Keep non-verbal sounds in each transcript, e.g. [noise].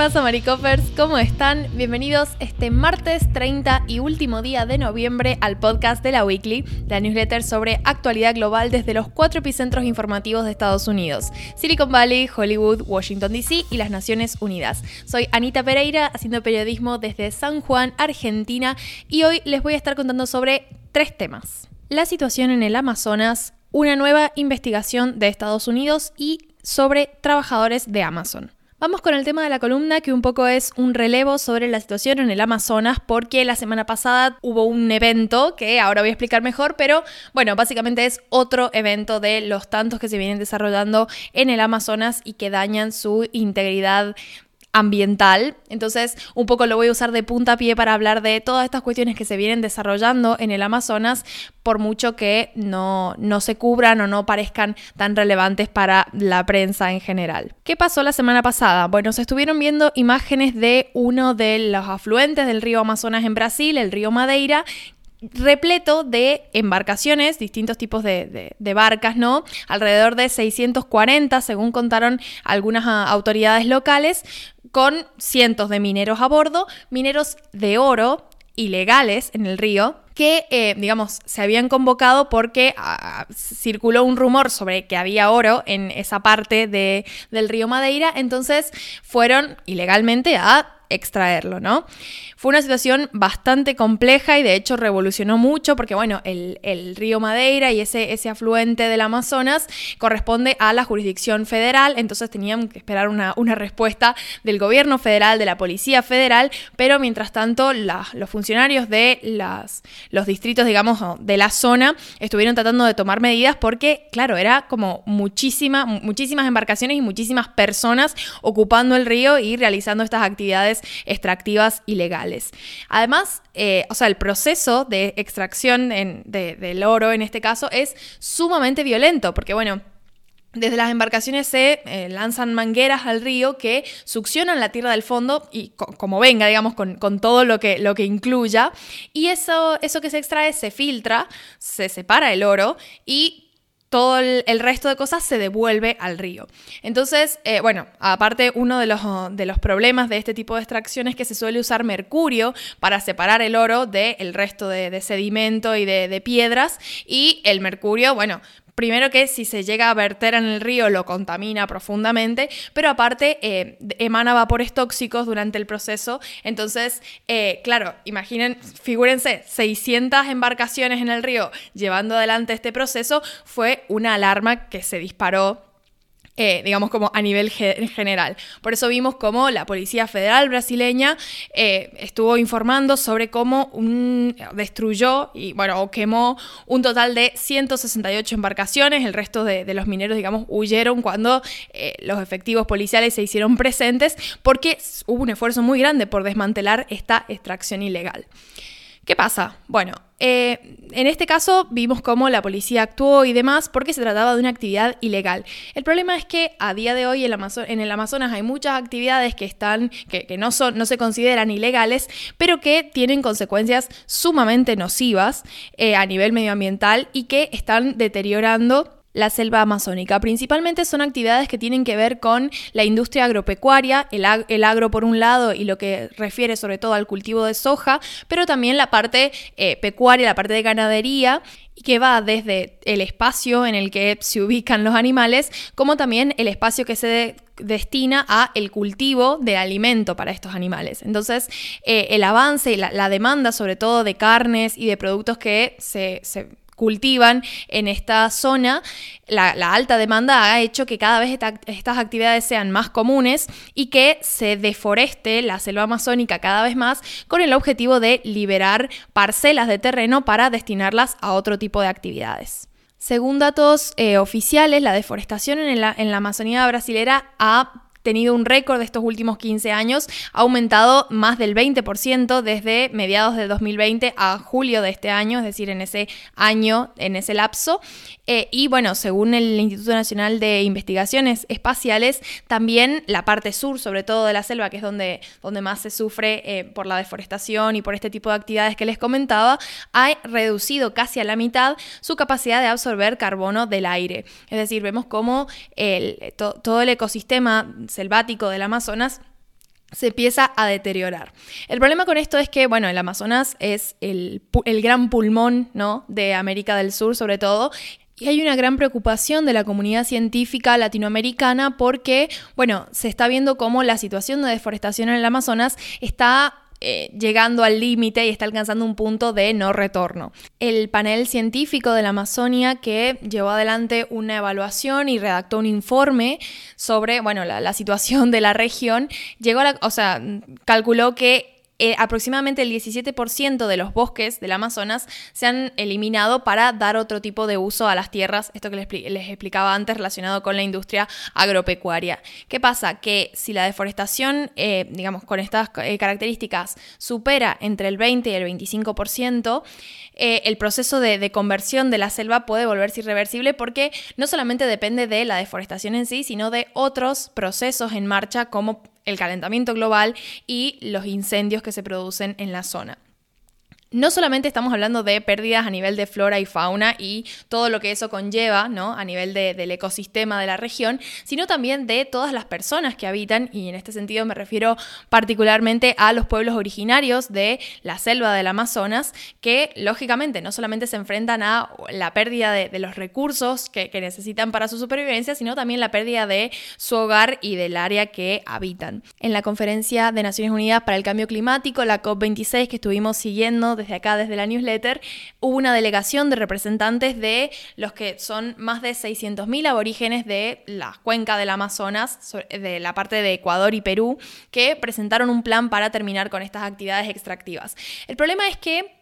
pasa, Maricopers? ¿Cómo están? Bienvenidos este martes 30 y último día de noviembre al podcast de la Weekly, la newsletter sobre actualidad global desde los cuatro epicentros informativos de Estados Unidos: Silicon Valley, Hollywood, Washington DC y las Naciones Unidas. Soy Anita Pereira, haciendo periodismo desde San Juan, Argentina, y hoy les voy a estar contando sobre tres temas: la situación en el Amazonas, una nueva investigación de Estados Unidos y sobre trabajadores de Amazon. Vamos con el tema de la columna, que un poco es un relevo sobre la situación en el Amazonas, porque la semana pasada hubo un evento que ahora voy a explicar mejor, pero bueno, básicamente es otro evento de los tantos que se vienen desarrollando en el Amazonas y que dañan su integridad ambiental. Entonces, un poco lo voy a usar de punta a pie para hablar de todas estas cuestiones que se vienen desarrollando en el Amazonas, por mucho que no, no se cubran o no parezcan tan relevantes para la prensa en general. ¿Qué pasó la semana pasada? Bueno, se estuvieron viendo imágenes de uno de los afluentes del río Amazonas en Brasil, el río Madeira, repleto de embarcaciones, distintos tipos de, barcas, ¿no? Alrededor de 640, según contaron algunas ah, autoridades locales, con cientos de mineros a bordo, mineros de oro ilegales en el río, que, eh, digamos, se habían convocado porque ah, circuló un rumor sobre que había oro en esa parte de, del río Madeira, entonces fueron ilegalmente a extraerlo, ¿no? Fue una situación bastante compleja y de hecho revolucionó mucho porque, bueno, el, río Madeira y ese, ese afluente del Amazonas corresponde a la jurisdicción federal, entonces tenían que esperar una, respuesta del gobierno federal, de la Policía Federal, pero mientras tanto los funcionarios de las, los distritos, digamos, de la zona estuvieron tratando de tomar medidas porque, claro, era como muchísima, muchísimas embarcaciones y muchísimas personas ocupando el río y realizando estas actividades extractivas ilegales. Además, eh, o sea, el proceso de extracción del oro en este caso es sumamente violento, porque bueno, desde las embarcaciones se eh, lanzan mangueras al río que succionan la tierra del fondo y como venga, digamos, con, todo lo que, lo que incluya. Y eso, eso que se extrae se filtra, se separa el oro y todo el, resto de cosas se devuelve al río. Entonces, eh, bueno, aparte uno de los, de los, problemas de este tipo de extracción es que se suele usar mercurio para separar el oro del resto de, sedimento y de, de, piedras. Y el mercurio, bueno, Primero que si se llega a verter en el río lo contamina profundamente, pero aparte eh, emana vapores tóxicos durante el proceso. Entonces, eh, claro, imaginen, figúrense, 600 embarcaciones en el río llevando adelante este proceso fue una alarma que se disparó eh, digamos como a nivel general. Por eso vimos cómo la Policía Federal brasileña eh, estuvo informando sobre cómo destruyó y bueno, quemó un total de 168 embarcaciones, el resto de, los mineros, digamos, huyeron cuando eh, los efectivos policiales se hicieron presentes porque hubo un esfuerzo muy grande por desmantelar esta extracción ilegal. ¿Qué pasa? Bueno, eh, en este caso vimos cómo la policía actuó y demás porque se trataba de una actividad ilegal. El problema es que a día de hoy en, el Amazonas hay muchas actividades que están, que, no, son, no se consideran ilegales, pero que tienen consecuencias sumamente nocivas eh, a nivel medioambiental y que están deteriorando la selva amazónica. Principalmente son actividades que tienen que ver con la industria agropecuaria, el, agro por un lado y lo que refiere sobre todo al cultivo de soja, pero también la parte eh, pecuaria, la parte de ganadería que va desde el espacio en el que se ubican los animales, como también el espacio que se destina a el cultivo de alimento para estos animales. Entonces, eh, el avance y la, demanda, sobre todo de carnes y de productos que se cultivan en esta zona, la, alta demanda ha hecho que cada vez estas actividades sean más comunes y que se deforeste la selva amazónica cada vez más con el objetivo de liberar parcelas de terreno para destinarlas a otro tipo de actividades. Según datos eh, oficiales, la deforestación en la, en la Amazonía brasilera ha tenido un récord de estos últimos 15 años, ha aumentado más del 20% desde mediados de 2020 a julio de este año, es decir, en ese año, en ese lapso. Eh, y bueno, según el Instituto Nacional de Investigaciones Espaciales, también la parte sur, sobre todo de la selva, que es donde, donde más se sufre eh, por la deforestación y por este tipo de actividades que les comentaba, ha reducido casi a la mitad su capacidad de absorber carbono del aire. Es decir, vemos cómo el, todo el ecosistema selvático del Amazonas se empieza a deteriorar. El problema con esto es que, bueno, el Amazonas es el, el, gran pulmón, ¿no? De América del Sur, sobre todo. Y hay una gran preocupación de la comunidad científica latinoamericana porque, bueno, se está viendo cómo la situación de deforestación en el Amazonas está eh, llegando al límite y está alcanzando un punto de no retorno. El panel científico de la Amazonia que llevó adelante una evaluación y redactó un informe sobre, bueno, la, la situación de la región, llegó a la, o sea, calculó que eh, aproximadamente el 17% de los bosques del Amazonas se han eliminado para dar otro tipo de uso a las tierras, esto que les, explicaba antes relacionado con la industria agropecuaria. ¿Qué pasa? Que si la deforestación, eh, digamos, con estas eh, características supera entre el 20 y el 25%, el proceso de, de conversión de la selva puede volverse irreversible porque no solamente depende de la deforestación en sí, sino de otros procesos en marcha como el calentamiento global y los incendios que se producen en la zona no solamente estamos hablando de pérdidas a nivel de flora y fauna y todo lo que eso conlleva, ¿no? A nivel del ecosistema de la región, sino también de todas las personas que habitan, y en este sentido me refiero particularmente a los pueblos originarios de la selva del Amazonas, que lógicamente no solamente se enfrentan a la pérdida de, los recursos que, que necesitan para su supervivencia, sino también la pérdida de su hogar y del área que habitan. En la conferencia de Naciones Unidas para el Cambio Climático, la COP26 que estuvimos siguiendo, desde acá, desde la newsletter, hubo una delegación de representantes de los que son más de 600.000 aborígenes de la cuenca del Amazonas, de la parte de Ecuador y Perú, que presentaron un plan para terminar con estas actividades extractivas. El problema es que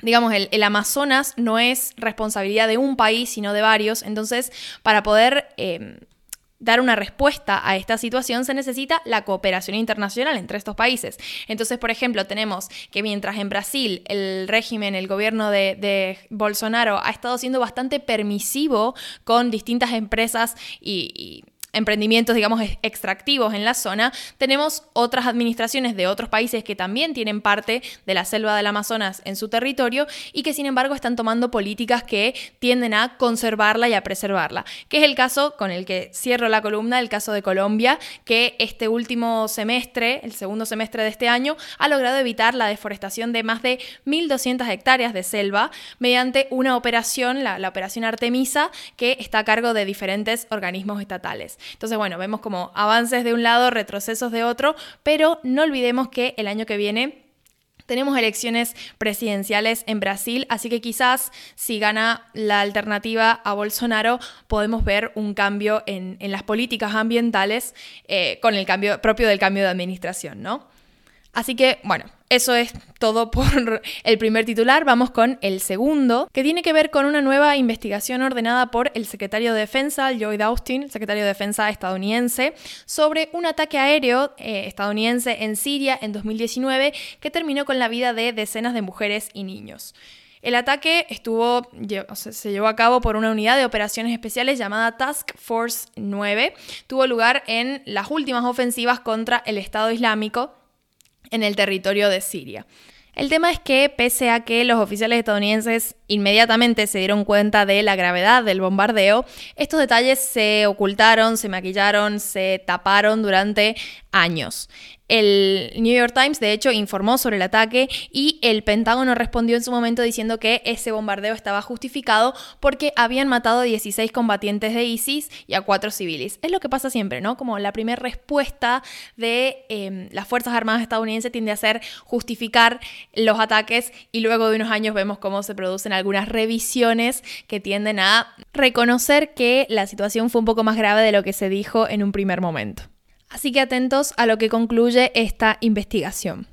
digamos, el, Amazonas no es responsabilidad de un país, sino de varios. Entonces, para poder eh, dar una respuesta a esta situación se necesita la cooperación internacional entre estos países. Entonces, por ejemplo, tenemos que mientras en Brasil el régimen, el gobierno de, Bolsonaro ha estado siendo bastante permisivo con distintas empresas y emprendimientos, digamos, extractivos en la zona, tenemos otras administraciones de otros países que también tienen parte de la selva del Amazonas en su territorio y que sin embargo están tomando políticas que tienden a conservarla y a preservarla, que es el caso con el que cierro la columna, el caso de Colombia, que este último semestre, el segundo semestre de este año, ha logrado evitar la deforestación de más de 1.200 hectáreas de selva mediante una operación, la, la operación Artemisa, que está a cargo de diferentes organismos estatales. Entonces, bueno, vemos como avances de un lado, retrocesos de otro, pero no olvidemos que el año que viene tenemos elecciones presidenciales en Brasil, así que quizás si gana la alternativa a Bolsonaro, podemos ver un cambio en, las políticas ambientales eh, con el cambio propio del cambio de administración, ¿no? Así que, bueno, eso es todo por [laughs] el primer titular. Vamos con el segundo, que tiene que ver con una nueva investigación ordenada por el secretario de Defensa, Lloyd Austin, secretario de Defensa estadounidense, sobre un ataque aéreo eh, estadounidense en Siria en 2019 que terminó con la vida de decenas de mujeres y niños. El ataque estuvo, se llevó a cabo por una unidad de operaciones especiales llamada Task Force 9. Tuvo lugar en las últimas ofensivas contra el Estado Islámico en el territorio de Siria. El tema es que, pese a que los oficiales estadounidenses inmediatamente se dieron cuenta de la gravedad del bombardeo, estos detalles se ocultaron, se maquillaron, se taparon durante años. El New York Times, de hecho, informó sobre el ataque y el Pentágono respondió en su momento diciendo que ese bombardeo estaba justificado porque habían matado a 16 combatientes de ISIS y a 4 civiles. Es lo que pasa siempre, ¿no? Como la primera respuesta de em, las Fuerzas Armadas estadounidenses tiende a ser justificar los ataques y luego de unos años vemos cómo se producen algunas revisiones que tienden a reconocer que la situación fue un poco más grave de lo que se dijo en un primer momento. Así que atentos a lo que concluye esta investigación.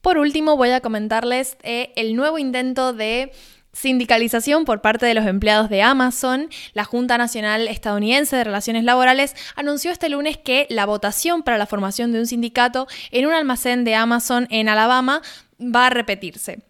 Por último, voy a comentarles eh, el nuevo intento de sindicalización por parte de los empleados de Amazon, la Junta Nacional Estadounidense de Relaciones Laborales anunció este lunes que la votación para la formación de un sindicato en un almacén de Amazon en Alabama va a repetirse.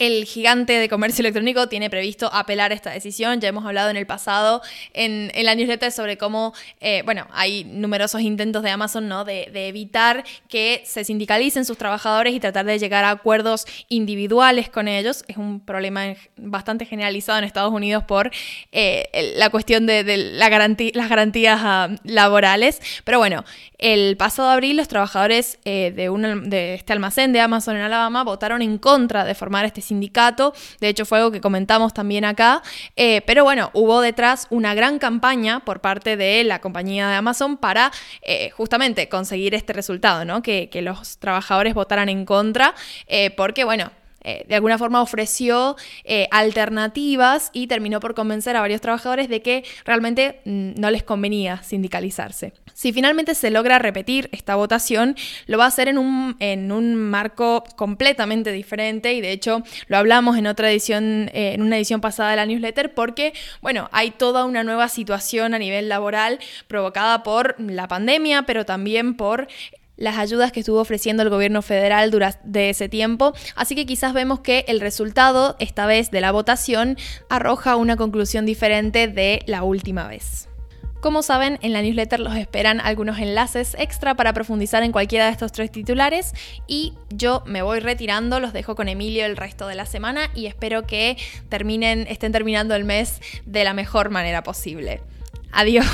El gigante de comercio electrónico tiene previsto apelar esta decisión. Ya hemos hablado en el pasado en, la newsletter sobre cómo, eh, bueno, hay numerosos intentos de Amazon, ¿no? De, evitar que se sindicalicen sus trabajadores y tratar de llegar a acuerdos individuales con ellos. Es un problema bastante generalizado en Estados Unidos por eh, la cuestión de, la las garantías ah, laborales. Pero bueno, el pasado abril los trabajadores eh, de, de este almacén de Amazon en Alabama votaron en contra de formar este sindicato, de hecho fue algo que comentamos también acá, eh, pero bueno, hubo detrás una gran campaña por parte de la compañía de Amazon para eh, justamente conseguir este resultado, ¿no? Que, los trabajadores votaran en contra, eh, porque bueno, de alguna forma ofreció alternativas y terminó por convencer a varios trabajadores de que realmente mm, no les convenía sindicalizarse. Si finalmente se logra repetir esta votación, lo va a hacer en un, en un marco completamente diferente y de hecho lo hablamos en otra edición, eh, en una edición pasada de la newsletter, porque, bueno, hay toda una nueva situación a nivel laboral provocada por la pandemia, pero también por las ayudas que estuvo ofreciendo el gobierno federal durante ese tiempo, así que quizás vemos que el resultado, esta vez de la votación, arroja una conclusión diferente de la última vez. Como saben, en la newsletter los esperan algunos enlaces extra para profundizar en cualquiera de estos tres titulares y yo me voy retirando, los dejo con Emilio el resto de la semana y espero que terminen, estén terminando el mes de la mejor manera posible. Adiós.